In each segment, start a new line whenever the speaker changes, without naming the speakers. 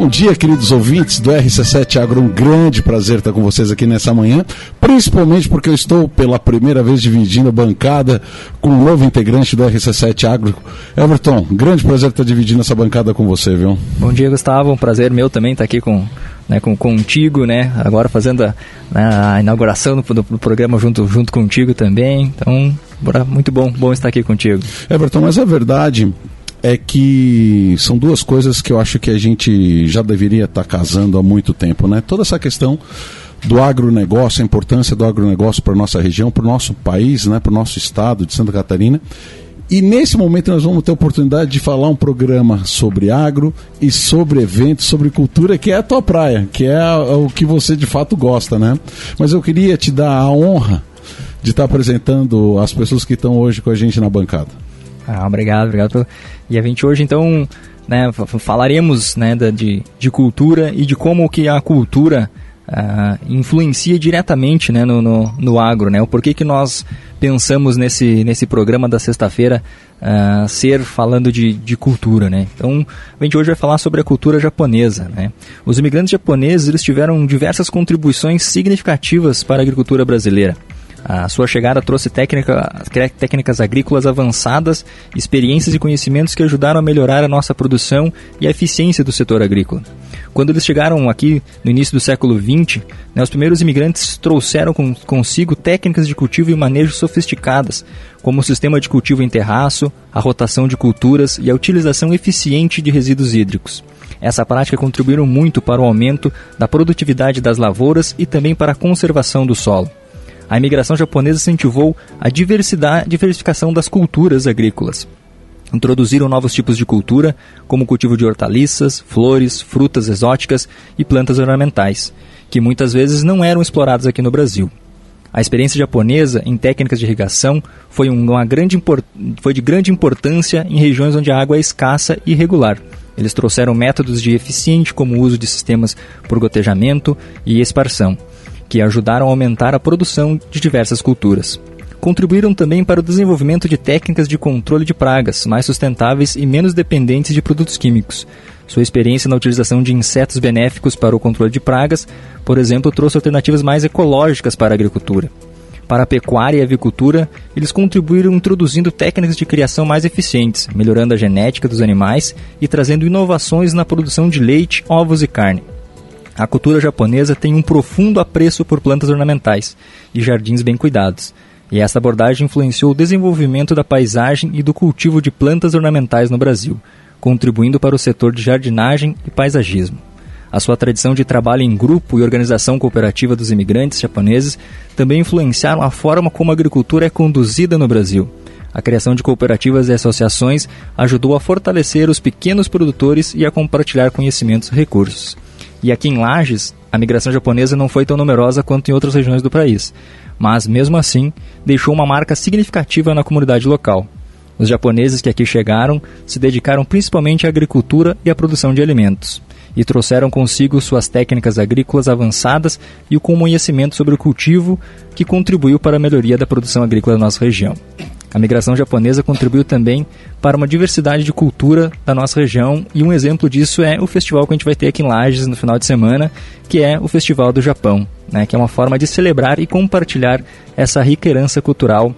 Bom dia, queridos ouvintes do RC7 Agro. Um grande prazer estar com vocês aqui nessa manhã, principalmente porque eu estou pela primeira vez dividindo a bancada com um novo integrante do RC7 Agro. Everton, grande prazer estar dividindo essa bancada com você, viu?
Bom dia, Gustavo. Um prazer meu também estar aqui com, né, com, contigo, né? Agora fazendo a, né, a inauguração do, do, do, programa junto, junto contigo também. Então, muito bom, bom estar aqui contigo.
Everton, mas a verdade é que são duas coisas que eu acho que a gente já deveria estar casando há muito tempo, né? Toda essa questão do agronegócio, a importância do agronegócio para a nossa região, para o nosso país, né, para o nosso estado de Santa Catarina. E nesse momento nós vamos ter a oportunidade de falar um programa sobre agro e sobre eventos, sobre cultura, que é a tua praia, que é o que você de fato gosta, né? Mas eu queria te dar a honra de estar apresentando as pessoas que estão hoje com a gente na bancada.
Ah, obrigado, obrigado. E a gente hoje, então, né, falaremos né, de, de cultura e de como que a cultura uh, influencia diretamente né, no, no, no, agro, né? O porquê que nós pensamos nesse, nesse programa da sexta-feira uh, ser falando de, de cultura, né? Então, a gente hoje vai falar sobre a cultura japonesa, né? Os imigrantes japoneses eles tiveram diversas contribuições significativas para a agricultura brasileira. A sua chegada trouxe técnica, técnicas agrícolas avançadas, experiências e conhecimentos que ajudaram a melhorar a nossa produção e a eficiência do setor agrícola. Quando eles chegaram aqui no início do século XX, né, os primeiros imigrantes trouxeram com, consigo técnicas de cultivo e manejo sofisticadas, como o sistema de cultivo em terraço, a rotação de culturas e a utilização eficiente de resíduos hídricos. Essa prática contribuíram muito para o aumento da produtividade das lavouras e também para a conservação do solo a imigração japonesa incentivou a diversidade, diversificação das culturas agrícolas. Introduziram novos tipos de cultura, como o cultivo de hortaliças, flores, frutas exóticas e plantas ornamentais, que muitas vezes não eram exploradas aqui no Brasil. A experiência japonesa em técnicas de irrigação foi, uma grande foi de grande importância em regiões onde a água é escassa e irregular. Eles trouxeram métodos de eficiente como o uso de sistemas por gotejamento e esparção, que ajudaram a aumentar a produção de diversas culturas. Contribuíram também para o desenvolvimento de técnicas de controle de pragas mais sustentáveis e menos dependentes de produtos químicos. Sua experiência na utilização de insetos benéficos para o controle de pragas, por exemplo, trouxe alternativas mais ecológicas para a agricultura. Para a pecuária e avicultura, eles contribuíram introduzindo técnicas de criação mais eficientes, melhorando a genética dos animais e trazendo inovações na produção de leite, ovos e carne. A cultura japonesa tem um profundo apreço por plantas ornamentais e jardins bem cuidados, e essa abordagem influenciou o desenvolvimento da paisagem e do cultivo de plantas ornamentais no Brasil, contribuindo para o setor de jardinagem e paisagismo. A sua tradição de trabalho em grupo e organização cooperativa dos imigrantes japoneses também influenciaram a forma como a agricultura é conduzida no Brasil. A criação de cooperativas e associações ajudou a fortalecer os pequenos produtores e a compartilhar conhecimentos e recursos. E aqui em Lages, a migração japonesa não foi tão numerosa quanto em outras regiões do país, mas mesmo assim deixou uma marca significativa na comunidade local. Os japoneses que aqui chegaram se dedicaram principalmente à agricultura e à produção de alimentos, e trouxeram consigo suas técnicas agrícolas avançadas e o conhecimento sobre o cultivo que contribuiu para a melhoria da produção agrícola da nossa região. A migração japonesa contribuiu também para uma diversidade de cultura da nossa região e um exemplo disso é o festival que a gente vai ter aqui em Lages no final de semana, que é o Festival do Japão, né, que é uma forma de celebrar e compartilhar essa rica herança cultural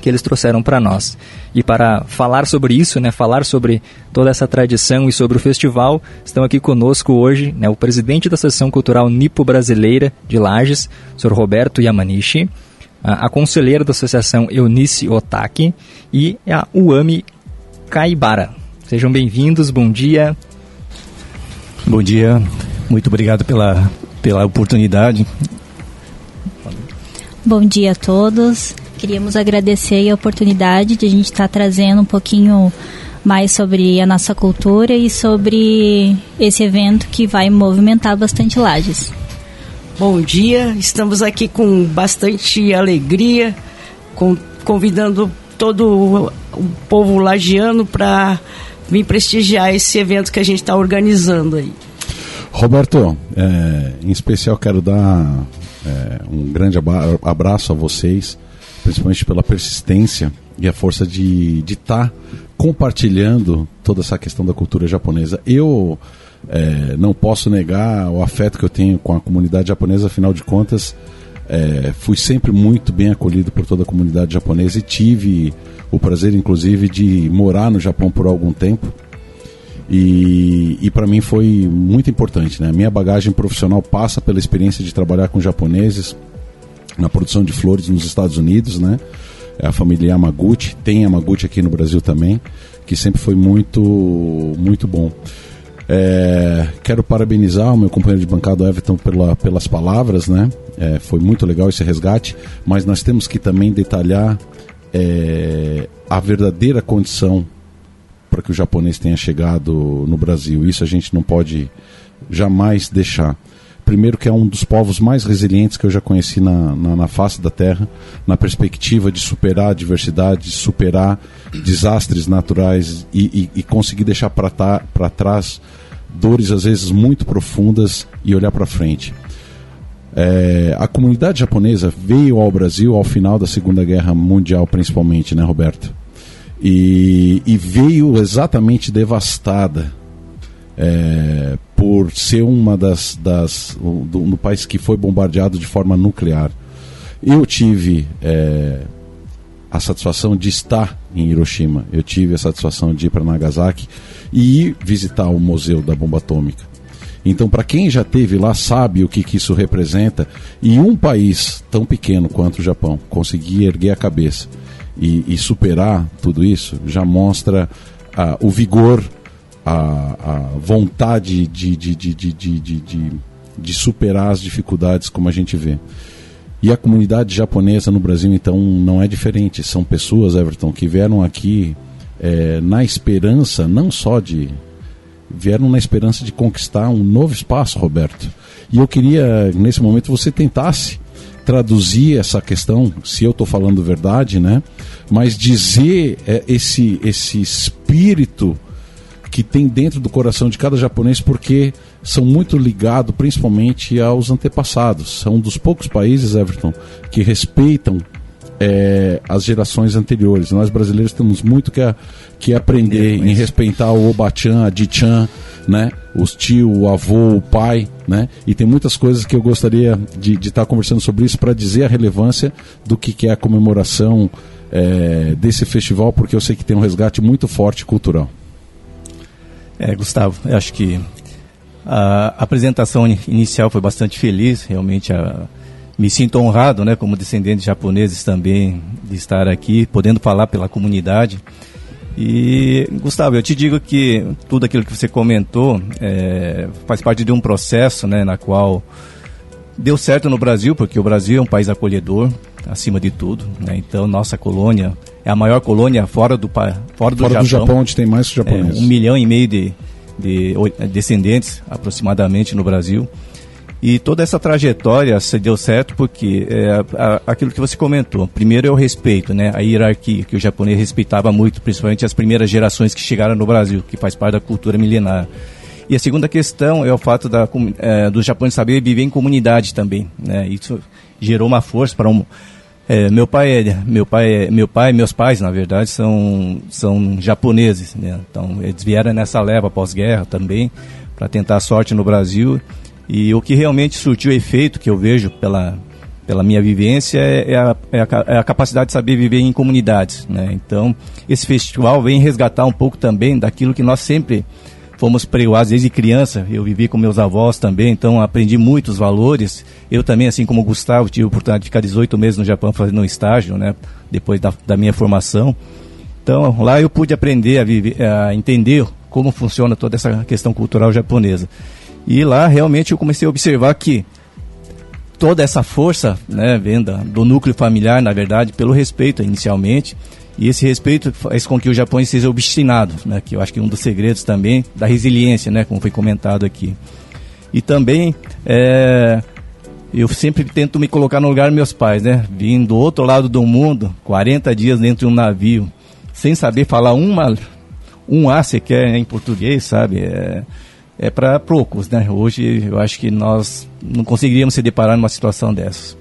que eles trouxeram para nós. E para falar sobre isso, né, falar sobre toda essa tradição e sobre o festival, estão aqui conosco hoje né, o presidente da Associação Cultural Nipo Brasileira de Lages, Sr. Roberto Yamanishi, a, conselheira da associação Eunice Otaki e a Uami Kaibara. Sejam bem-vindos, bom dia.
Bom dia, muito obrigado pela, pela oportunidade.
Bom dia a todos. Queríamos agradecer a oportunidade de a gente estar trazendo um pouquinho mais sobre a nossa cultura e sobre esse evento que vai movimentar bastante Lages.
Bom dia, estamos aqui com bastante alegria, com, convidando todo o povo lagiano para vir prestigiar esse evento que a gente está organizando aí.
Roberto, é, em especial quero dar é, um grande abraço a vocês, principalmente pela persistência e a força de estar tá compartilhando toda essa questão da cultura japonesa. Eu É, não posso negar o afeto que eu tenho com a comunidade japonesa, afinal de contas, é, fui sempre muito bem acolhido por toda a comunidade japonesa e tive o prazer, inclusive, de morar no Japão por algum tempo. E, e para mim foi muito importante. Né? Minha bagagem profissional passa pela experiência de trabalhar com japoneses na produção de flores nos Estados Unidos, né? É a família Yamaguchi, tem Yamaguchi aqui no Brasil também, que sempre foi muito, muito bom. É, quero parabenizar o meu companheiro de bancada Everton pela, pelas palavras, né? É, foi muito legal esse resgate, mas nós temos que também detalhar é, a verdadeira condição para que o japonês tenha chegado no Brasil. Isso a gente não pode jamais deixar. Primeiro que é um dos povos mais resilientes que eu já conheci na, na, na face da Terra, na perspectiva de superar a adversidade, de superar desastres naturais e, e, e conseguir deixar para trás dores às vezes muito profundas e olhar para frente. É, a comunidade japonesa veio ao Brasil ao final da Segunda Guerra Mundial, principalmente, né, Roberto? E, e veio exatamente devastada é, por ser uma das, das do, no país que foi bombardeado de forma nuclear. Eu tive é, a satisfação de estar em Hiroshima. Eu tive a satisfação de ir para Nagasaki e ir visitar o Museu da Bomba Atômica. Então, para quem já teve lá, sabe o que, que isso representa. E um país tão pequeno quanto o Japão conseguir erguer a cabeça e, e superar tudo isso já mostra ah, o vigor, a, a vontade de, de, de, de, de, de, de superar as dificuldades, como a gente vê. E a comunidade japonesa no Brasil, então, não é diferente. São pessoas, Everton, que vieram aqui é, na esperança não só de. vieram na esperança de conquistar um novo espaço, Roberto. E eu queria, nesse momento, você tentasse traduzir essa questão, se eu estou falando verdade, né? Mas dizer é, esse, esse espírito que tem dentro do coração de cada japonês, porque são muito ligados principalmente aos antepassados. São um dos poucos países, Everton, que respeitam é, as gerações anteriores. Nós brasileiros temos muito que, a, que aprender em respeitar o Obachan, a Dichan, né? os tio, o avô, o pai, né? E tem muitas coisas que eu gostaria de estar tá conversando sobre isso para dizer a relevância do que, que é a comemoração é, desse festival, porque eu sei que tem um resgate muito forte cultural.
É, Gustavo, eu acho que a apresentação inicial foi bastante feliz, realmente a, me sinto honrado, né, como descendente de japoneses também, de estar aqui, podendo falar pela comunidade. E, Gustavo, eu te digo que tudo aquilo que você comentou é, faz parte de um processo, né, na qual deu certo no Brasil, porque o Brasil é um país acolhedor, acima de tudo. Né? Então, nossa colônia é a maior colônia fora do, fora do
fora
Japão.
do Japão, onde tem mais japoneses.
É, um milhão e meio de, de descendentes, aproximadamente, no Brasil. E toda essa trajetória se deu certo porque é, a, aquilo que você comentou. Primeiro é o respeito, né? A hierarquia, que o japonês respeitava muito, principalmente as primeiras gerações que chegaram no Brasil, que faz parte da cultura milenar. E a segunda questão é o fato da, é, do japonês saber viver em comunidade também, né? Isso gerou uma força para um... É, meu pai, é, meu pai, meu pai, meus pais, na verdade, são são japoneses, né? Então eles vieram nessa leva pós-guerra também para tentar a sorte no Brasil e o que realmente surtiu efeito, que eu vejo pela, pela minha vivência, é, é, a, é, a, é a, capacidade de saber viver em comunidades. Né? Então, esse festival vem resgatar um pouco também daquilo que nós sempre fomos preoados desde criança. Eu vivi com meus avós também, então aprendi muitos valores. Eu também, assim como o Gustavo, tive a oportunidade de ficar 18 meses no Japão fazendo um estágio, né? depois da, da minha formação. Então, lá eu pude aprender a, viver, a entender como funciona toda essa questão cultural japonesa. E lá realmente eu comecei a observar que toda essa força, né, venda do núcleo familiar, na verdade, pelo respeito inicialmente, e esse respeito faz com que o Japão seja obstinado, né, que eu acho que é um dos segredos também da resiliência, né, como foi comentado aqui. E também é, eu sempre tento me colocar no lugar dos meus pais, né, vindo do outro lado do mundo, 40 dias dentro de um navio, sem saber falar uma um A sequer em português, sabe? É, é para poucos, né? Hoje eu acho que nós não conseguiríamos se deparar numa situação dessas.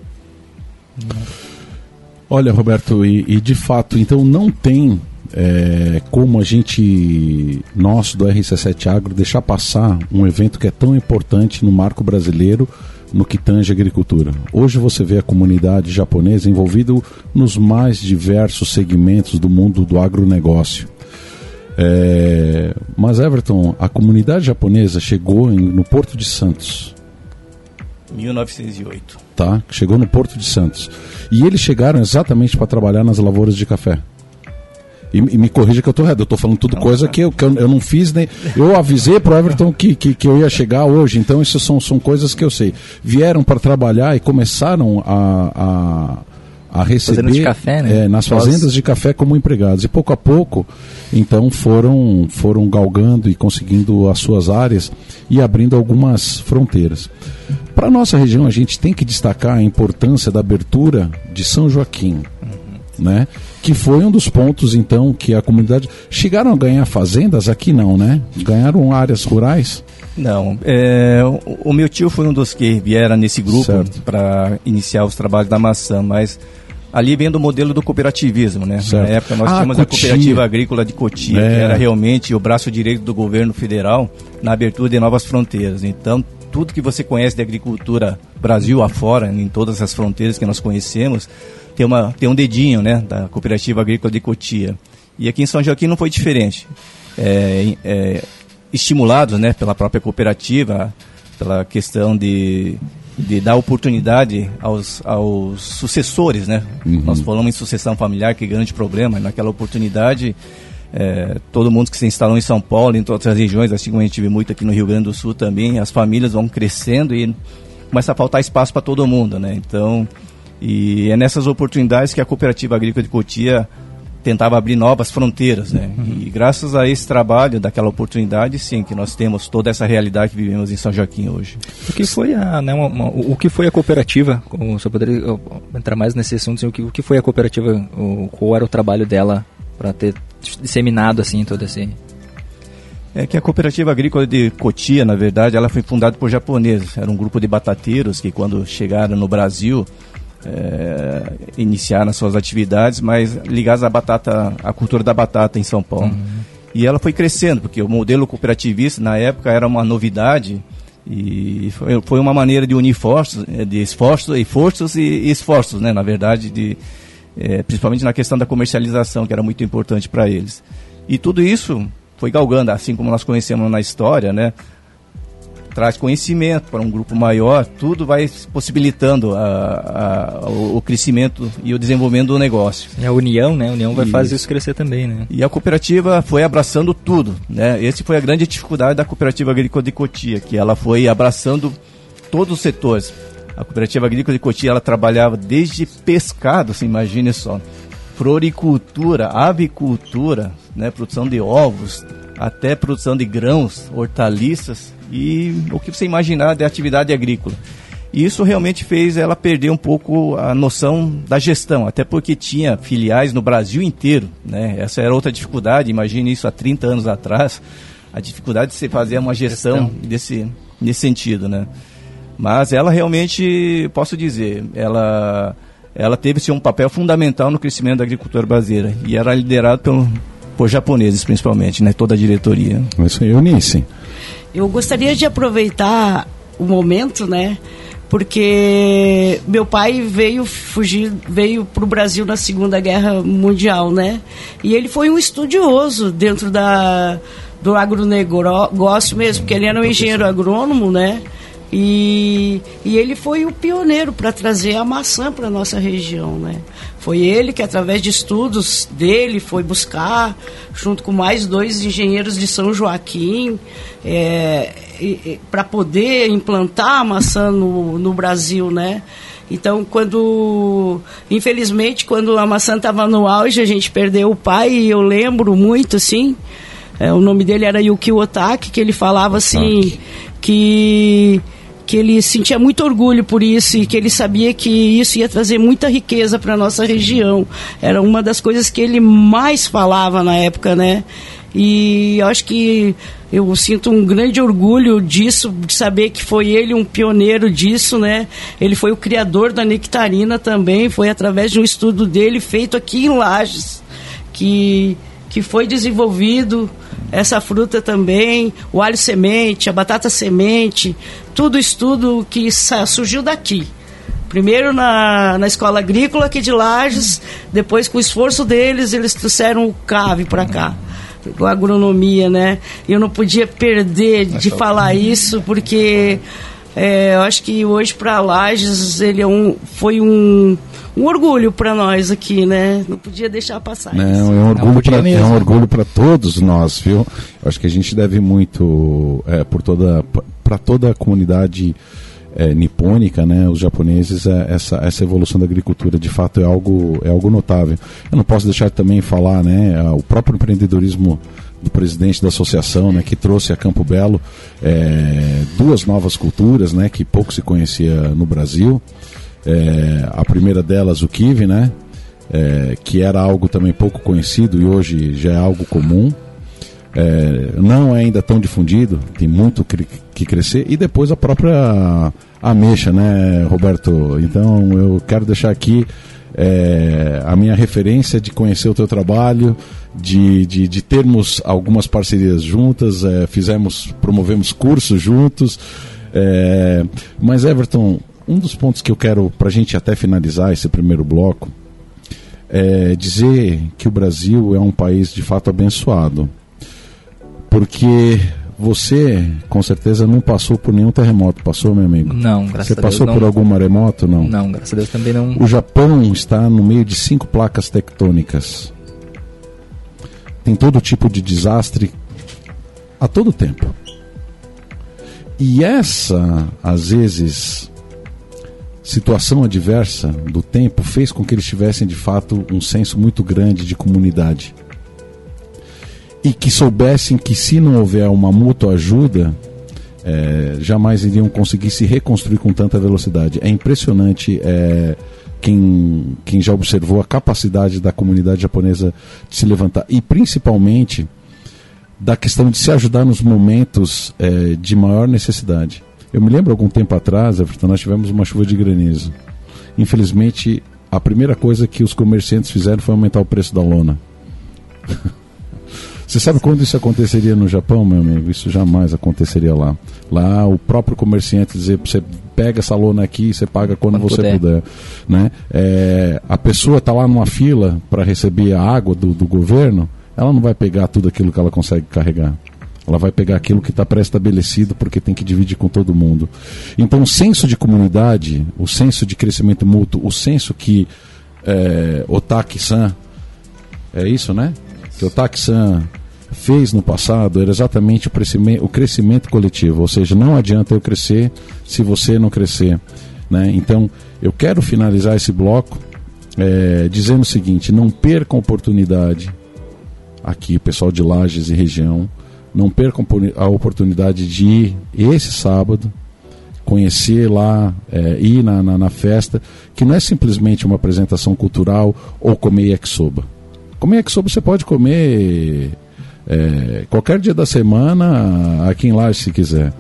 Olha, Roberto, e, e de fato, então não tem é, como a gente, nós do RC7 Agro, deixar passar um evento que é tão importante no marco brasileiro no que tange agricultura. Hoje você vê a comunidade japonesa envolvida nos mais diversos segmentos do mundo do agronegócio. É, mas Everton, a comunidade japonesa chegou em, no Porto de Santos.
1908.
Tá? Chegou no Porto de Santos. E eles chegaram exatamente para trabalhar nas lavouras de café. E, e, me corrija que eu estou errado, eu estou falando tudo coisa que, eu, que eu, eu, não fiz nem. Eu avisei para o Everton que, que, que, eu ia chegar hoje, então isso são, são coisas que eu sei. Vieram para trabalhar e começaram a, a, receber
café, né?
é, nas fazendas de café como empregados. E pouco a pouco, então, foram, foram galgando e conseguindo as suas áreas e abrindo algumas fronteiras. Para a nossa região, a gente tem que destacar a importância da abertura de São Joaquim. Né? que foi um dos pontos então que a comunidade chegaram a ganhar fazendas aqui não, né? Ganharam áreas rurais?
Não, é, o, o, meu tio foi um dos que vieram nesse grupo para iniciar os trabalhos da maçã, mas ali vem do modelo do cooperativismo, né? Certo. Na época nós ah, tínhamos Cotia. a cooperativa agrícola de Cotia, é. que era realmente o braço direito do governo federal na abertura de novas fronteiras. Então tudo que você conhece de agricultura Brasil afora, em todas as fronteiras que nós conhecemos, tem, uma, tem um dedinho né, da Cooperativa Agrícola de Cotia. E aqui em São Joaquim não foi diferente. É, é, estimulados né, pela própria cooperativa, pela questão de, de dar oportunidade aos, aos sucessores. Né? Uhum. Nós falamos em sucessão familiar, que é grande problema. Naquela oportunidade, é, todo mundo que se instalou em São Paulo, em outras regiões, assim como a gente vê muito aqui no Rio Grande do Sul também, as famílias vão crescendo e começa a faltar espaço para todo mundo, né? Então, e é nessas oportunidades que a Cooperativa Agrícola de Cotia tentava abrir novas fronteiras, né? Uhum. E graças a esse trabalho, daquela oportunidade, sim, que nós temos toda essa realidade que vivemos em São Joaquim hoje.
O que foi a, né, uma, uma, o que foi a cooperativa? Se eu poderia entrar mais nesse assunto, assim, o, que, o que foi a cooperativa? O, qual era o trabalho dela para ter disseminado assim todo esse
é que a cooperativa agrícola de Cotia, na verdade, ela foi fundada por japoneses. Era um grupo de batateiros que, quando chegaram no Brasil, é, iniciaram suas atividades, mas ligadas à batata, à cultura da batata em São Paulo. Uhum. E ela foi crescendo, porque o modelo cooperativista na época era uma novidade e foi, uma maneira de unir forços, é, de esforços e forças e esforços, né? Na verdade, de é, principalmente na questão da comercialização, que era muito importante para eles. E tudo isso foi galgando, assim como nós conhecemos na história, né? Traz conhecimento para um grupo maior, tudo vai possibilitando a, a, o crescimento e o desenvolvimento do negócio.
E a união, né? A união vai fazer isso crescer também, né?
E a cooperativa foi abraçando tudo, né? Esse foi a grande dificuldade da cooperativa agrícola de Cotia, que ela foi abraçando todos os setores a cooperativa agrícola de Cotia ela trabalhava desde pescado, se imagine só, floricultura, avicultura, né, produção de ovos, até produção de grãos, hortaliças e o que você imaginar de atividade agrícola. E isso realmente fez ela perder um pouco a noção da gestão, até porque tinha filiais no Brasil inteiro. Né? Essa era outra dificuldade, imagine isso há 30 anos atrás, a dificuldade de se fazer uma gestão, gestão. Desse, nesse sentido. Né? Mas ela realmente, posso dizer, ela, ela teve sim, um papel fundamental no crescimento da agricultura brasileira e era liderado pelo, por japoneses principalmente, né, toda a diretoria.
Isso aí, Eunice.
Eu gostaria de aproveitar o momento, né, porque meu pai veio fugir, veio para o Brasil na Segunda Guerra Mundial, né? E ele foi um estudioso dentro da, do agronegócio mesmo, porque ele era um engenheiro agrônomo, né? E, e ele foi o pioneiro para trazer a maçã para a nossa região, né? Foi ele que, através de estudos dele, foi buscar, junto com mais dois engenheiros de São Joaquim, é, para poder implantar a maçã no, no Brasil, né? Então, quando, infelizmente, quando a maçã estava no auge, a gente perdeu o pai, e eu lembro muito, assim, é, o nome dele era Yukio Otaki, que ele falava assim, que que ele sentia muito orgulho por isso e que ele sabia que isso ia trazer muita riqueza para nossa região. Era uma das coisas que ele mais falava na época, né? E acho que eu sinto um grande orgulho disso, de saber que foi ele um pioneiro disso, né? Ele foi o criador da nectarina também, foi através de um estudo dele feito aqui em Lages, que que foi desenvolvido essa fruta também, o alho semente, a batata semente, tudo estudo que surgiu daqui. Primeiro na, na escola agrícola aqui de Lages, depois com o esforço deles, eles trouxeram o CAVE para cá com a agronomia, né? Eu não podia perder de falar isso, porque é, eu acho que hoje para Lages ele é um, foi um, um orgulho para nós aqui, né? Não podia deixar passar
Não, isso. É um orgulho para é um orgulho para todos nós, viu? Eu acho que a gente deve muito é, por toda para toda a comunidade é, nipônica, né, os japoneses, é, essa, essa evolução da agricultura de fato é algo, é algo notável. Eu não posso deixar de também falar, né, o próprio empreendedorismo do presidente da associação, né, que trouxe a Campo Belo é, duas novas culturas, né, que pouco se conhecia no Brasil. É, a primeira delas, o kiwi, né, é, que era algo também pouco conhecido e hoje já é algo comum é, não é ainda tão difundido, tem muito que crescer, e depois a própria ameixa, né, Roberto? Então eu quero deixar aqui é, a minha referência de conhecer o teu trabalho, de, de, de termos algumas parcerias juntas, é, fizemos, promovemos cursos juntos. É, mas Everton, um dos pontos que eu quero, para a gente até finalizar esse primeiro bloco, é dizer que o Brasil é um país de fato abençoado porque você, com certeza, não passou por nenhum terremoto, passou, meu amigo?
Não, graças
Você
a Deus. Você
passou por algum maremoto, não?
Não, graças a Deus também não.
O Japão está no meio de cinco placas tectônicas. Tem todo tipo de desastre a todo tempo. E essa, às vezes, situação adversa do tempo fez com que eles tivessem, de fato, um senso muito grande de comunidade e que soubessem que se não houver uma mútua ajuda, é, jamais iriam conseguir se reconstruir com tanta velocidade. É impressionante é, quem, quem já observou a capacidade da comunidade japonesa de se levantar e principalmente da questão de se ajudar nos momentos é, de maior necessidade. Eu me lembro algum tempo atrás, Everton, nós tivemos uma chuva de granizo. Infelizmente, a primeira coisa que os comerciantes fizeram foi aumentar o preço da lona. Você sabe quando isso aconteceria no Japão, meu amigo? Isso jamais aconteceria lá. Lá o próprio comerciante dizer você pega essa lona aqui, você paga quando, quando você puder. puder né? É, a pessoa está lá numa fila para receber a água do, do governo, ela não vai pegar tudo aquilo que ela consegue carregar. Ela vai pegar aquilo que está pré-estabelecido porque tem que dividir com todo mundo. Então, o senso de comunidade, o senso de crescimento mútuo, o senso que é, Otaki-san, é isso, né? Que Otaki-san fez no passado era exatamente o crescimento, o crescimento coletivo, ou seja, não adianta eu crescer se você não crescer. Né? Então, eu quero finalizar esse bloco é, dizendo o seguinte: não percam oportunidade, aqui, pessoal de Lages e região, não percam a oportunidade de ir esse sábado, conhecer lá, é, ir na, na, na, festa, que não é simplesmente uma apresentação cultural ou comer yakisoba. Comer yakisoba você pode comer é, qualquer dia da semana, aqui em Lages, se quiser.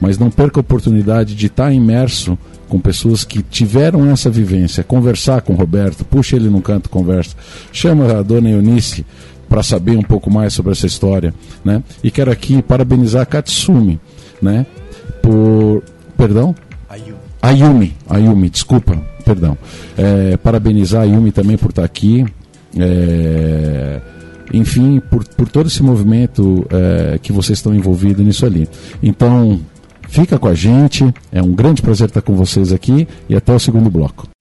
Mas não perca a oportunidade de estar imerso com pessoas que tiveram essa vivência, conversar com o Roberto, puxa ele num canto, conversa, chama a dona Eunice para saber um pouco mais sobre essa história, né? E quero aqui parabenizar a Katsumi, né? Por, perdão? Ayumi. Ayumi, Ayumi, desculpa, perdão. É, parabenizar a Ayumi também por estar aqui. É, enfim, por, por todo esse movimento é, que vocês estão envolvidos nisso ali. Então, fica com a gente, é um grande prazer estar com vocês aqui e até o segundo bloco.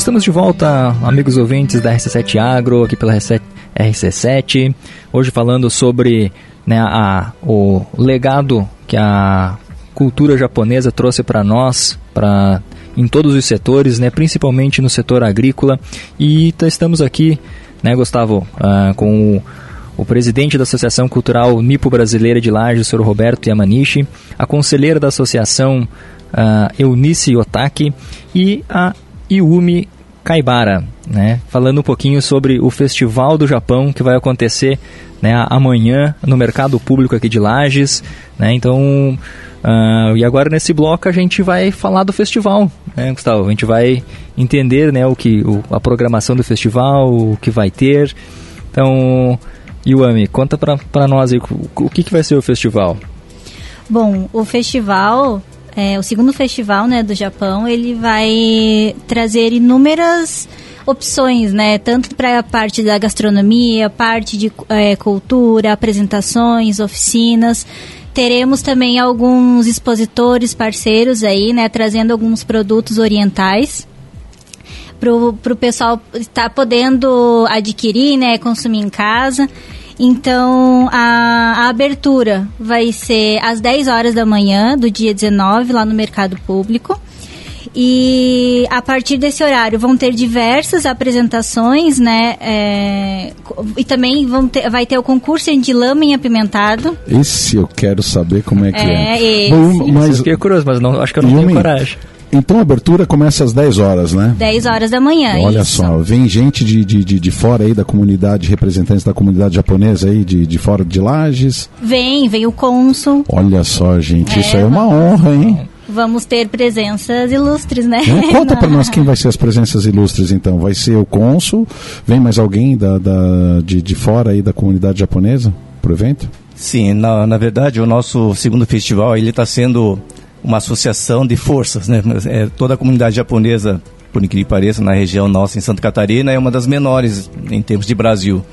Estamos de volta, amigos ouvintes da RC7 Agro, aqui pela RC7, hoje falando sobre né, a, o legado que a cultura japonesa trouxe para nós, para em todos os setores, né, principalmente no setor agrícola, e estamos aqui né, Gustavo, uh, com o, o, presidente da Associação Cultural Nipo Brasileira de Lages, o Sr. Roberto Yamanishi, a conselheira da Associação uh, Eunice Otaki e a Iumi Kaibara, né, falando um pouquinho sobre o Festival do Japão que vai acontecer né, amanhã no mercado público aqui de Lages. Né, então, Uh, e agora nesse bloco a gente vai falar do festival, né, Gustavo? A gente vai entender né, o que, o, a programação do festival, o que vai ter. Então, Yuami, conta para nós aí o, o que, que vai ser o festival.
Bom, o festival, é, o segundo festival né, do Japão, ele vai trazer inúmeras opções, né? Tanto para a parte da gastronomia, parte de é, cultura, apresentações, oficinas. Teremos também alguns expositores parceiros aí, né? Trazendo alguns produtos orientais para o pessoal estar podendo adquirir, né? Consumir em casa. Então, a, a, abertura vai ser às 10 horas da manhã do dia 19, lá no Mercado Público. E a partir desse horário vão ter diversas apresentações, né? É, e também vão ter, vai ter o concurso de lama apimentado.
Esse eu quero saber como é que é.
é. Esse. Bom, mas, eu fiquei curioso, mas não, acho que eu não tenho coragem.
Então a abertura começa às 10 horas, né?
10 horas da manhã.
Olha
isso.
só, vem gente de, de, de, de, fora aí da comunidade, representantes da comunidade japonesa aí, de, de fora de Lages.
Vem, vem o cônsul.
Olha só, gente, é, isso aí é uma honra, hein?
Vamos ter presenças ilustres, né?
É, conta para nós quem vai ser as presenças ilustres, então. Vai ser o cônsul? Vem mais alguém da, da, de, de fora aí da comunidade japonesa pro evento?
Sim, na, na verdade, o nosso segundo festival ele está sendo uma associação de forças, né? É, toda a comunidade japonesa, por incrível que pareça, na região nossa, em Santa Catarina, é uma das menores em termos de Brasil.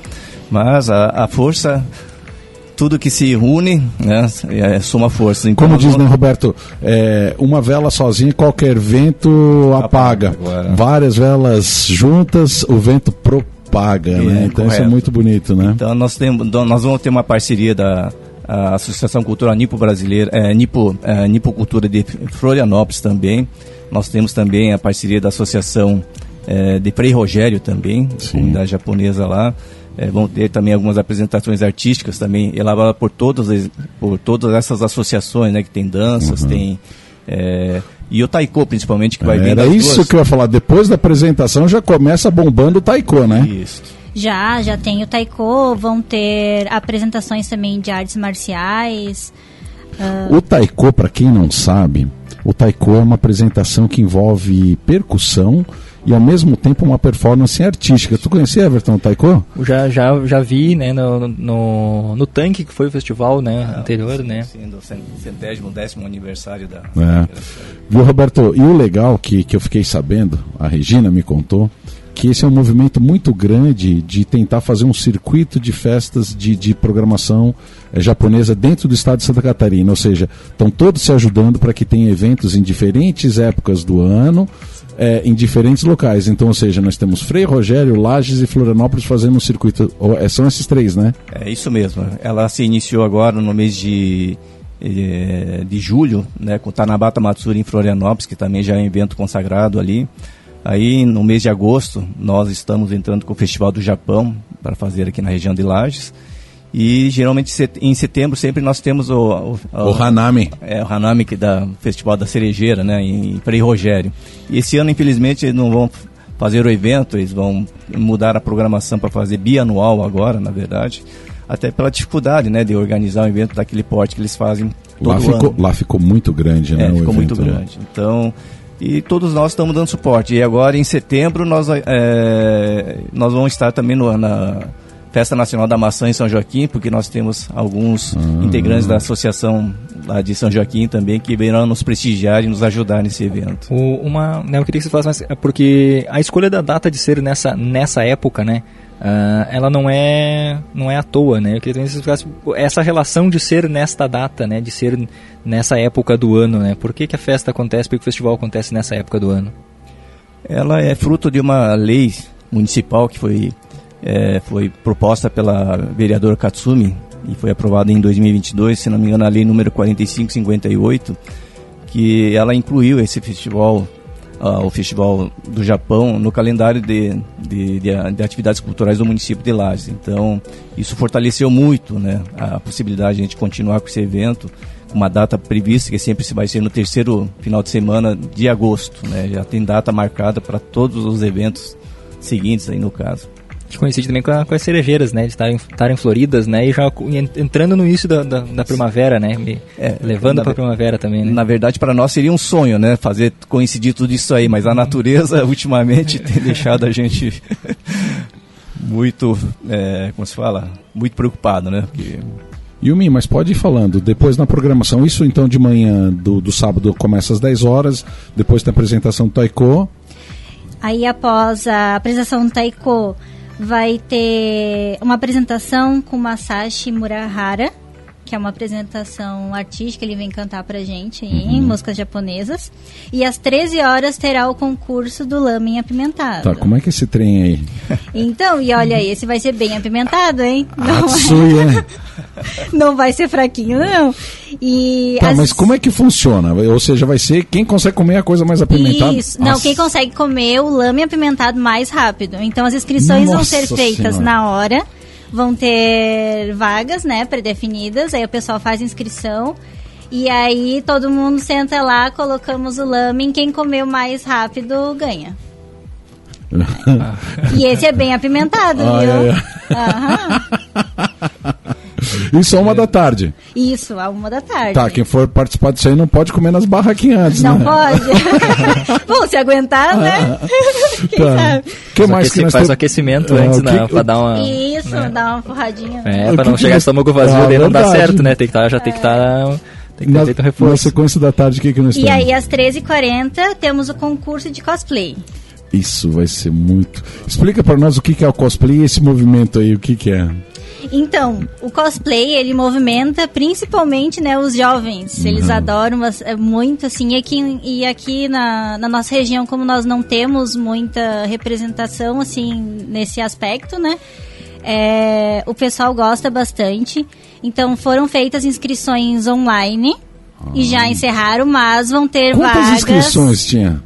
Mas a, a força tudo que se une, né, é, soma força.
Então, Como diz, né, Roberto, é, uma vela sozinha, qualquer vento apaga. apaga. Várias velas juntas, o vento propaga, é, né? Então correto. isso é muito bonito, né?
Então nós, temos, nós vamos ter uma parceria da a Associação Cultural Nipo Brasileira, é, Nipo, é, Nipo Cultura de Florianópolis também. Nós temos também a parceria da Associação é, de Frei Rogério também, da japonesa lá. É, vão ter também algumas apresentações artísticas também elaboradas por todas, por todas essas associações, né? Que tem danças, uhum. tem... É, e o taiko, principalmente, que vai vir
Era isso duas. que eu ia falar. Depois da apresentação já começa bombando o taiko, né?
Isso. Já, já tem o taiko, vão ter apresentações também de artes marciais.
Uh... O taiko, para quem não sabe, o taiko é uma apresentação que envolve percussão e ao mesmo tempo uma performance artística. Tu conhecia Everton o taiko?
Já, já, já vi, né, no, no, no Tanque, que foi o festival, né, ah, anterior, sim, né?
Sim, do centésimo, décimo aniversário da...
É. Viu, Roberto? E o legal que, que eu fiquei sabendo, a Regina me contou, que esse é um movimento muito grande de tentar fazer um circuito de festas de, de programação é, japonesa dentro do estado de Santa Catarina. Ou seja, estão todos se ajudando para que tenha eventos em diferentes épocas do ano, é, em diferentes locais. Então, ou seja, nós temos Frei Rogério, Lages e Florianópolis fazendo um circuito. É, são esses três, né?
É isso mesmo. Ela se iniciou agora no mês de de julho, né, com Tanabata Matsuri em Florianópolis, que também já é um evento consagrado ali. Aí, no mês de agosto, nós estamos entrando com o Festival do Japão para fazer aqui na região de Lages. E geralmente em setembro sempre nós temos o,
o, o, o Hanami.
É, o Hanami que da Festival da Cerejeira, né, em Frei Rogério. E esse ano, infelizmente, eles não vão fazer o evento, eles vão mudar a programação para fazer bianual agora, na verdade. Até pela dificuldade, né, de organizar um evento daquele porte que eles fazem todo
lá ficou,
ano.
Lá ficou muito grande, né?
É, ficou muito né? grande. Então, e todos nós estamos dando suporte. E agora, em setembro, nós, é, nós vamos estar também no, na Festa Nacional da Maçã em São Joaquim, porque nós temos alguns uhum. integrantes da associação lá de São Joaquim também que virão nos prestigiar e nos ajudar nesse evento.
O, uma, né, eu queria que você falasse mais, é porque a escolha da data de ser nessa, nessa época, né? Uh, ela não é não é à toa, né? Eu queria que você explicasse essa relação de ser nesta data, né? De ser nessa época do ano, né? Por que, que a festa acontece, por que o festival acontece nessa época do ano?
Ela é fruto de uma lei municipal que foi, é, foi proposta pela vereadora Katsumi e foi aprovada em 2022, se não me engano, a lei número 4558, que ela incluiu esse festival uh, o Festival do Japão no calendário de, de, de, de, atividades culturais do município de Lages. Então, isso fortaleceu muito né, a possibilidade de a gente continuar com esse evento, uma data prevista que sempre vai ser no terceiro final de semana de agosto. Né, já tem data marcada para todos os eventos seguintes aí no caso
coincide também com, a, com, as cerejeiras, né? De estarem floridas, né? E já entrando no início da, da, da primavera, né? Me, é, levando para a primavera também, né?
Na verdade, para nós seria um sonho, né? Fazer coincidir tudo isso aí, mas a natureza, ultimamente, tem deixado a gente muito, é, como se fala, muito preocupado, né? Porque
Yumi, mas pode ir falando, depois na programação, isso então de manhã do, do sábado começa às 10 horas, depois tem a apresentação do Taiko.
Aí após a apresentação do Taiko, vai ter uma apresentação com Masashi Murahara, que é uma apresentação artística, ele vem cantar pra gente em
Uhum.
músicas japonesas. E às 13 horas terá o concurso do lamen apimentado.
Tá, como é que é esse trem aí?
Então, e olha aí, esse vai ser bem apimentado, hein? Não,
Atsuya.
não vai ser fraquinho, não. E
Tá,
as-
mas como é que funciona? Ou seja, vai ser quem consegue comer a coisa mais apimentada?
Isso. Não, quem consegue comer o lame apimentado mais rápido. Então as inscrições vão
Nossa
ser feitas
Senhora.
na hora. Vão ter vagas, né, predefinidas. Aí o pessoal faz inscrição. E aí todo mundo senta lá, colocamos o lame. Quem comeu mais rápido ganha. E esse é bem apimentado,
Ah,
viu?
é,
Aham.
Isso é uma da tarde.
Isso, a uma da tarde.
Tá, quem for participar disso aí não pode comer nas barraquinhas antes,
Não
né?
pode? Bom, se aguentar, né? Quem
Tá.
sabe?
que mais que nós
faz o aquecimento
Ah,
antes,
que-
né? Pra dar uma.
Isso,
né?
dá uma porradinha.
É, pra
que
não
que
chegar
nós-
estômago vazio,
Ah,
daí não dá certo, né? Tem que tá, já tem que estar. tem que ter
Na,
feito um
na
reforço.
sequência da tarde, o que, que nós
E
temos?
aí, às 13h40, temos o concurso de cosplay.
Isso vai ser muito. Explica pra nós o que, que é o cosplay e esse movimento aí, o que, que é.
Então, o cosplay, ele movimenta principalmente, né, os jovens. Eles adoram bas- é, muito, assim, e aqui, e aqui na, na nossa região, como nós não temos muita representação, assim, nesse aspecto, né, é, o pessoal gosta bastante. Então, foram feitas inscrições online e já encerraram, mas vão ter
Quantas
vagas...
inscrições tinha?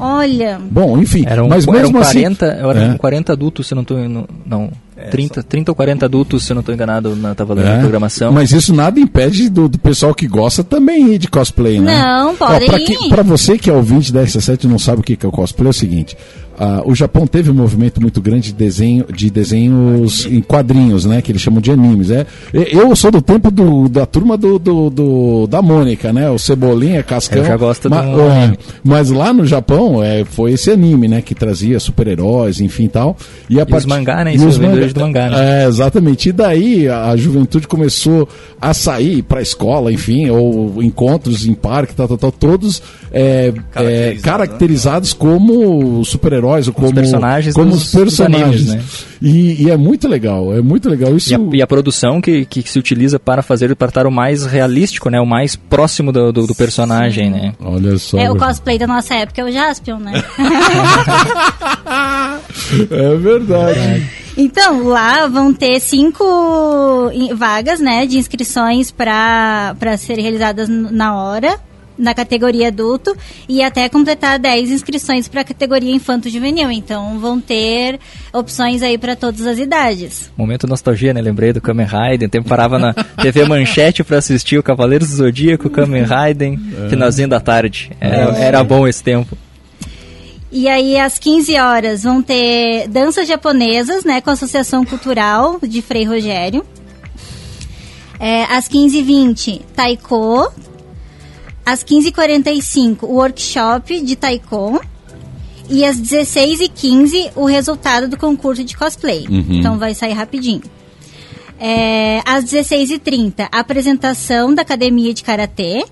Olha,
Bom, enfim,
Eram,
mas
eram
mesmo
40,
assim...
eram
É.
40 adultos, se eu não estou. Não, 30, 30 ou 40 adultos, se eu não estou enganado, na, tava lendo
É,
programação.
Mas isso nada impede do, do pessoal que gosta também ir de cosplay, né?
Não, podem
pra,
ir.
pra você que é ouvinte da RC7 e não sabe o que que é o cosplay, é o seguinte. Ah, o Japão teve um movimento muito grande de, desenho, de desenhos em quadrinhos, né? Que eles chamam de animes. É, eu sou do tempo do- da turma do, do- do- da Mônica, né? O Cebolinha, Cascão.
Eu já gosto
Ma-
do
é, mas lá no Japão é, foi esse anime, né? Que trazia super-heróis, enfim e tal. E, a
E os mangá, né? E os vendedores do mangá, né?
É, exatamente. E daí a, a juventude começou a sair para a escola, enfim, ou encontros em parque, tal, tal, tal, todos é, é,
Caracterizados,
caracterizados como super-heróis, ou como,
personagens
como
dos-
os personagens.
animes, né?
e, e é muito legal, é muito legal. Isso
E a, e a produção que, que se utiliza para fazer para estar o mais realístico, né? O mais próximo do, do, do personagem, né?
Olha só.
é o cosplay da nossa época, é o Jaspion, né?
É verdade.
Então, lá vão ter cinco in- vagas, né, de inscrições para serem realizadas na hora, na categoria adulto, e até completar 10 inscrições para a categoria infanto-juvenil. Então, vão ter opções aí para todas as idades.
Momento nostalgia, né? Lembrei do Kamen Rider. Tempo parava na TV Manchete para assistir o Cavaleiros do Zodíaco, Kamen Rider, finalzinho da tarde. Era, era bom esse tempo.
E aí, às 15 horas, vão ter danças japonesas, né, com a Associação Cultural de Frei Rogério. É, às 15h20, taiko. Às 15h45, o workshop de taiko. E às 16h15, o resultado do concurso de cosplay. Então, vai sair rapidinho. É, às 16h30, a apresentação da Academia de Karatê.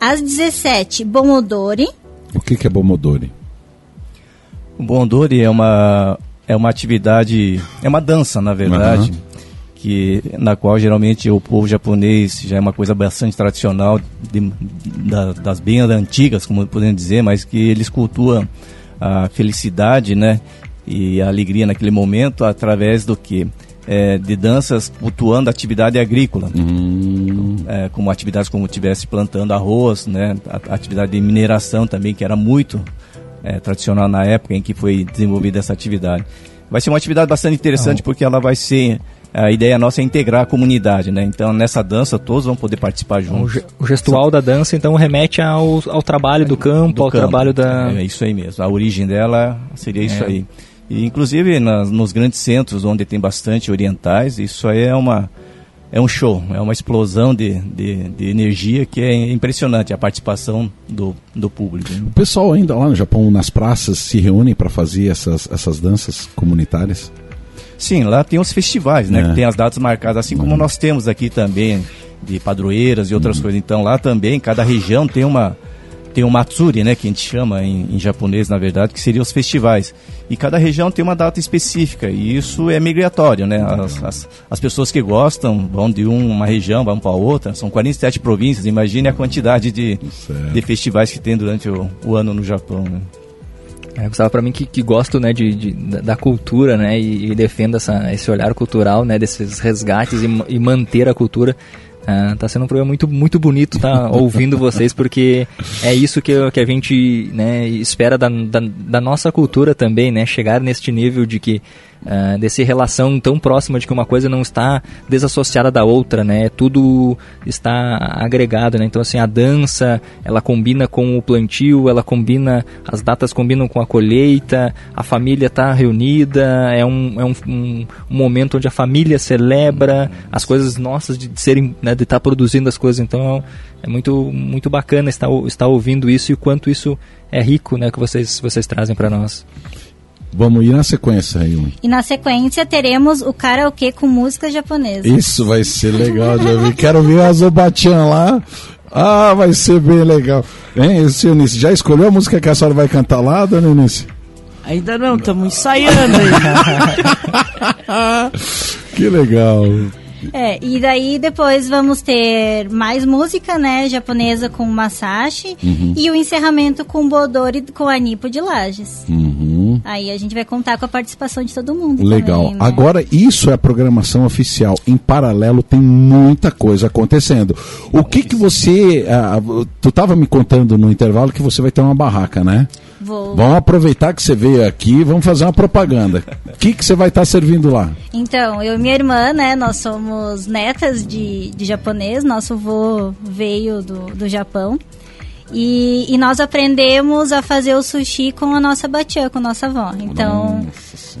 Às 17 Bomodori.
O que, que é Bomodori?
O Bondori é uma, é uma atividade, é uma dança, na verdade, que, na qual geralmente o povo japonês já é uma coisa bastante tradicional, de- da- das bem antigas, como podemos dizer, mas que eles cultuam a felicidade, né, e a alegria naquele momento através do que? É, de danças cultuando a atividade agrícola é, como atividades como tivesse plantando arroz, né, a, atividade de mineração também que era muito é, tradicional na época em que foi desenvolvida essa atividade. Vai ser uma atividade bastante interessante porque ela vai ser a ideia nossa é integrar a comunidade, né? Então nessa dança todos vão poder participar
O,
juntos.
o gestual da dança, então, remete ao, ao trabalho do campo,
do
ao
campo.
trabalho da...
É isso aí mesmo. A origem dela seria isso
É.
aí. E inclusive nas- nos grandes centros onde tem bastante orientais, isso aí é uma é um show, é uma explosão de, de, de energia que é impressionante a participação do, do público. né?
O pessoal ainda lá no Japão, nas praças, se reúnem para fazer essas, essas danças comunitárias?
Sim, lá tem os festivais, né?
É.
Que tem as datas marcadas, assim como nós temos aqui também, de padroeiras e outras
Uhum.
coisas. Então lá também, cada região tem uma tem o Matsuri, né, que a gente chama em, em japonês, na verdade, que seriam os festivais. E cada região tem uma data específica, e isso é migratório, né? As, as, as pessoas que gostam vão de um- uma região, vão para outra. São 47 províncias, imagine a quantidade de,
Certo.
de festivais que tem durante o, o ano no Japão, né?
É, para mim que, que gosto né, de, de- da cultura né, e, e defendo essa, esse olhar cultural, né, desses resgates e, e manter a cultura, ah, tá sendo um programa muito, muito bonito tá ouvindo vocês, porque é isso que, que a gente né, espera da, da, da nossa cultura também, né, chegar neste nível de que desse relação tão próxima de que uma coisa não está desassociada da outra, né? Tudo está agregado, né? Então assim, a dança, ela combina com o plantio, ela combina, as datas combinam com a colheita, a família está reunida, é um, é um, um, um momento onde a família celebra as coisas nossas de serem, né, de estar produzindo as coisas. Então é muito, muito bacana estar, estar ouvindo isso e o quanto isso é rico, né? Que vocês, vocês trazem para nós.
Vamos ir na sequência aí, Yumi.
E na sequência teremos o karaokê com música japonesa.
Isso vai ser legal ouvir. Quero ver a Zobatian lá. Ah, vai ser bem legal. Hein, Eunice, já escolheu a música que a senhora vai cantar lá, dona Eunice?
Ainda não, estamos ensaiando aí.
Que legal.
É, e daí depois vamos ter mais música, né, japonesa com Masashi
Uhum.
e o encerramento com Bodori com a Nipo de Lages.
Uhum.
Aí a gente vai contar com a participação de todo mundo.
Legal.
também, né?
Agora, isso é a programação oficial. Em paralelo, tem muita coisa acontecendo. O que que você... ah, tu estava me contando no intervalo que você vai ter uma barraca, né?
Vou.
Vamos aproveitar que você veio aqui e vamos fazer uma propaganda. O que que você vai estar servindo lá?
Então, eu e minha irmã, né, nós somos netas de, de japonês, nosso avô veio do, do Japão. E, e nós aprendemos a fazer o sushi com a nossa batiã, com a nossa avó. Então,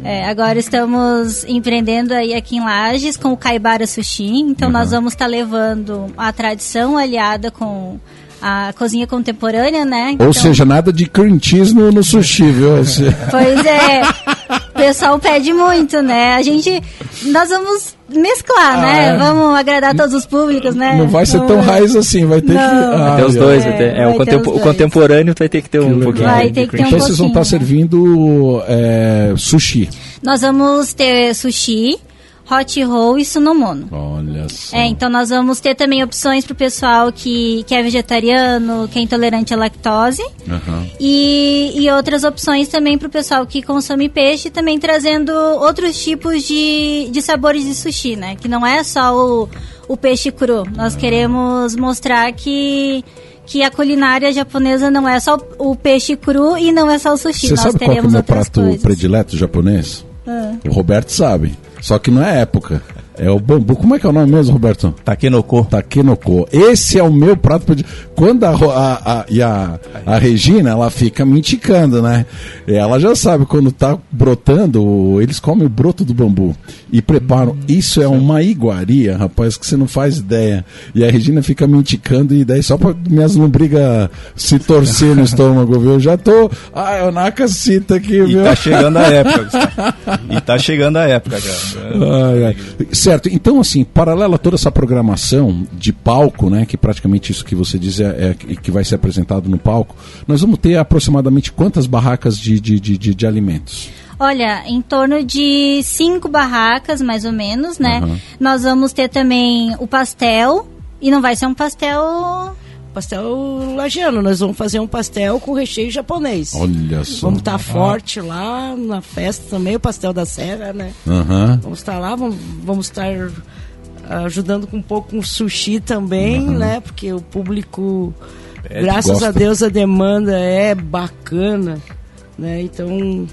é, agora estamos empreendendo aí aqui em Lages com o Kaibara Sushi. Então, nós vamos estar levando a tradição aliada com a cozinha contemporânea, né?
Ou
Então-
seja, nada de cream cheese no, no sushi, viu?
Pois é, o pessoal pede muito, né? A gente, nós vamos mesclar, né?
é.
Vamos agradar todos os públicos, né?
Não vai ser tão raiz assim, vai ter
Não.
que...
Vai ter os
Ah,
dois,
é,
vai ter, é,
vai
o,
ter
o contemporâneo vai ter que ter um
legal.
pouquinho.
Vai ter que ter um
Então vocês vão estar
né?
servindo é, sushi.
Nós vamos ter sushi, hot roll e sunomono.
Olha só.
É, então nós vamos ter também opções pro pessoal que, que é vegetariano, que é intolerante à lactose.
Aham.
E, e outras opções também para o pessoal que consome peixe, também trazendo outros tipos de, de sabores de sushi, né? Que não é só o, o peixe cru. Nós queremos mostrar que, que a culinária japonesa não é só o peixe cru e não é só o sushi.
Você
Nós
sabe qual é o meu prato
coisas.
predileto japonês?
Ah.
O Roberto sabe. Só que não é época. É o bambu. Como é que é o nome mesmo, Roberto?
Takenoko.
Takenoko. Esse é o meu prato predileto. Quando a, a, a, e a, a Regina, ela fica me indicando, né? Ela já sabe, quando tá brotando, eles comem o broto do bambu e preparam. Isso é uma iguaria, rapaz, que você não faz ideia. E a Regina fica me indicando e daí só pra minhas lombrigas se torcer no estômago, viu? Eu já tô. Ah, é o Nakacita aqui,
E
viu?
tá chegando a época. E tá chegando a época já.
Ai, ai. Certo, então assim, paralela a toda essa programação de palco, né, que praticamente isso que você diz é, é que vai ser apresentado no palco, nós vamos ter aproximadamente quantas barracas de, de, de, de- de alimentos?
Olha, em torno de cinco barracas, mais ou menos, né?
Aham.
Nós vamos ter também o pastel. E não vai ser um pastel
pastel lagiano, nós vamos fazer um pastel com recheio japonês.
Olha só.
Vamos estar forte lá na festa também, o pastel da serra, né?
Aham.
Vamos estar lá, vamos, vamos estar ajudando com um pouco com sushi também, né? Porque o público,
Pede,
graças a Deus, a demanda é bacana, né? Então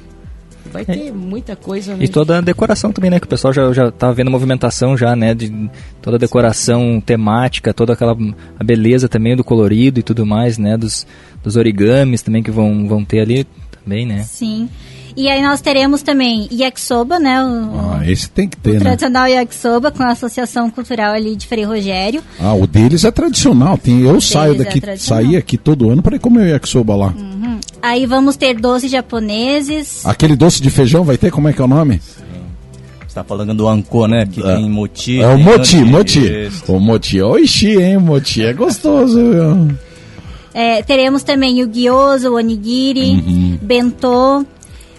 vai ter muita coisa, né?
E toda a decoração também, né? Que o pessoal já, já tá vendo movimentação já, né? De toda a decoração temática, toda aquela a beleza também do colorido e tudo mais, né? Dos, dos origamis também que vão, vão ter ali também, né?
Sim. E aí nós teremos também yakisoba, né? O,
Ah, esse tem que
o
ter, né?
tradicional yakisoba com a Associação Cultural ali de Frei Rogério.
Ah, o deles é tradicional. Tem, eu saio
é
daqui,
tradicional.
saí aqui todo ano para ir comer o yakisoba lá.
Uhum. Aí vamos ter doces japoneses.
Aquele doce de feijão vai ter, como é que é o nome?
está falando do Anko, né? Que
É.
tem moti.
É o moti, moti.
Isso.
O moti é o ishi, hein? Moti é gostoso, viu?
É, teremos também o gyoza, o onigiri,
Uhum.
bentô,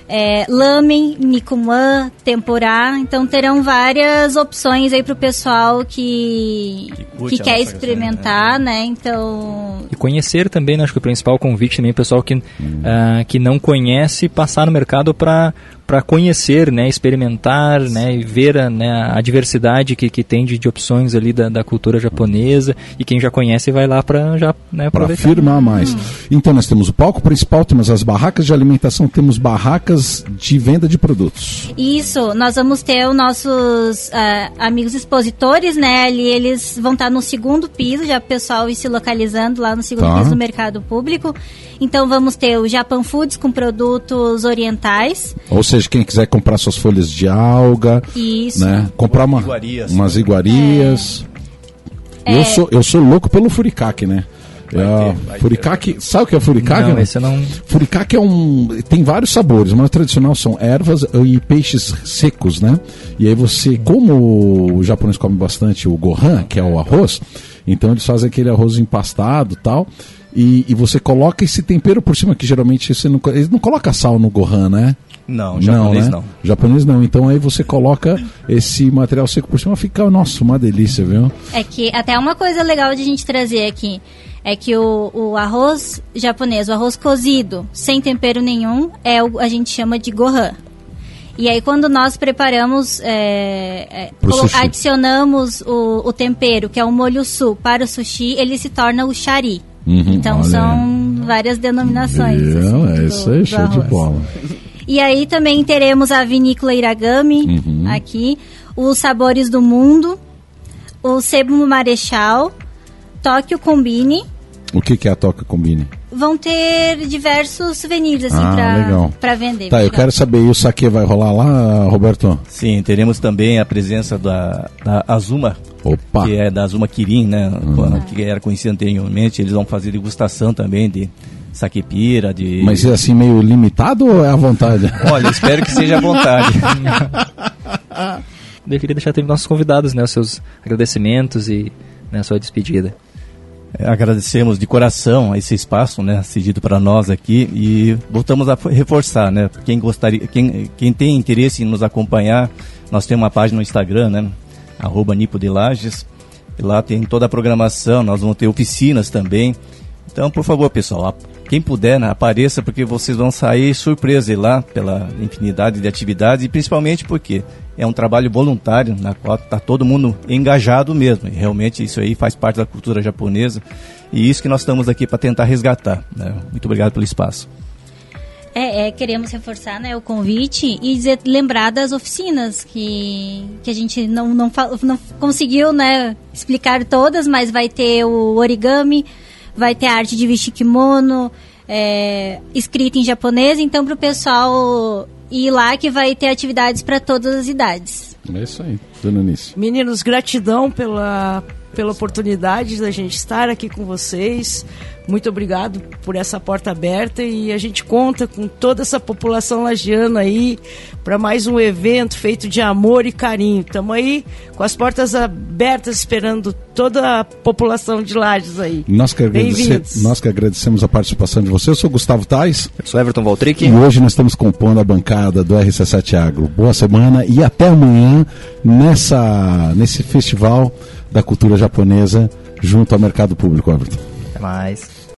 é, lamen, nikuman, tempurá. Então terão várias opções aí pro pessoal que,
Que
que, quer experimentar, né? Então
E conhecer também, né, acho que o principal convite também, o pessoal que, ah, que não conhece, passar no mercado para para conhecer, né, experimentar, né, e ver a, né, a diversidade que, que tem de, de opções ali da, da cultura japonesa e quem já conhece vai lá para já né,
Para
aproveitar.
firmar mais. Então nós temos o palco principal, temos as barracas de alimentação, temos barracas de venda de produtos.
Isso, nós vamos ter os nossos ah, amigos expositores, né? Ali eles vão estar no segundo piso, já o pessoal ir se localizando lá no segundo
Tá.
piso do mercado público. Então vamos ter o Japan Foods com produtos orientais.
Ou seja, quem quiser comprar suas folhas de alga,
Isso.
né? Comprar uma,
iguarias.
umas iguarias.
É.
Eu, sou, eu sou louco pelo furikake, né?
Vai
É,
ter, vai
furikake, sabe o que é furikake?
Não, esse não...
Furikake é um. Tem vários sabores, mas o tradicional são ervas e peixes secos, né? E aí você, como o japonês come bastante o gohan, que é o arroz, então eles fazem aquele arroz empastado e tal. E, e você coloca esse tempero por cima, que geralmente você não, eles não coloca sal no gohan, né?
Não, japonês
né?
não.
Japonês não. Então aí você coloca esse material seco por cima, fica, nossa, uma delícia, viu?
É que até uma coisa legal de a gente trazer aqui é que o, o arroz japonês, o arroz cozido, sem tempero nenhum, é o a gente chama de gohan. E aí quando nós preparamos, é, é, adicionamos o, o tempero, que é o molho su, para o sushi, ele se torna o shari.
Uhum,
então
olha
são várias denominações.
Viu?
assim,
é
do-
isso aí,
do
show de bola.
E aí também teremos a vinícola Iragami
Uhum.
aqui, os Sabores do Mundo, o Sebo Marechal, Tóquio Combine.
O que, que é a Toca Combine?
Vão ter diversos souvenirs assim
Ah,
pra vender.
Tá, eu quero saber, e o saque vai rolar lá, Roberto?
Sim, teremos também a presença da, da Azuma,
Opa!
que é da Azuma Kirin, né? Que era conhecida anteriormente. Eles vão fazer degustação também de saquepira, de.
Mas é assim meio limitado ou é à vontade?
Olha, espero que seja à vontade.
Eu queria deixar também nossos convidados, né, os seus agradecimentos e né, a sua despedida.
É, Agradecemos de coração esse espaço, né, cedido para nós aqui e voltamos a reforçar, né, quem gostaria, quem, quem tem interesse em nos acompanhar, nós temos uma página no Instagram, né, arroba Nipo de Lages, e lá tem toda a programação, nós vamos ter oficinas também. Então, por favor, pessoal, quem puder, né, apareça porque vocês vão sair surpresos lá pela infinidade de atividades e principalmente porque é um trabalho voluntário na qual está todo mundo engajado mesmo. E realmente isso aí faz parte da cultura japonesa e isso que nós estamos aqui para tentar resgatar. né. Muito obrigado pelo espaço.
É, é, queremos reforçar né, o convite e dizer, lembrar das oficinas que, que a gente não, não, não conseguiu né, explicar todas, mas vai ter o origami, vai ter a arte de vestir kimono, é, escrita em japonês, então para o pessoal ir lá que vai ter atividades para todas as idades.
É isso aí, dando início.
Meninos, gratidão pela, pela oportunidade da gente estar aqui com vocês. Muito obrigado por essa porta aberta e a gente conta com toda essa população lagiana aí para mais um evento feito de amor e carinho. Estamos aí com as portas abertas esperando toda a população de Lages aí.
Nós que, nós que agradecemos a participação de você. Eu sou Gustavo Tais
Eu sou Everton Valtric.
e hoje nós estamos compondo a bancada do RC7 Agro. Boa semana e até amanhã nessa, nesse festival da cultura japonesa junto ao mercado público, Everton.
Até mais.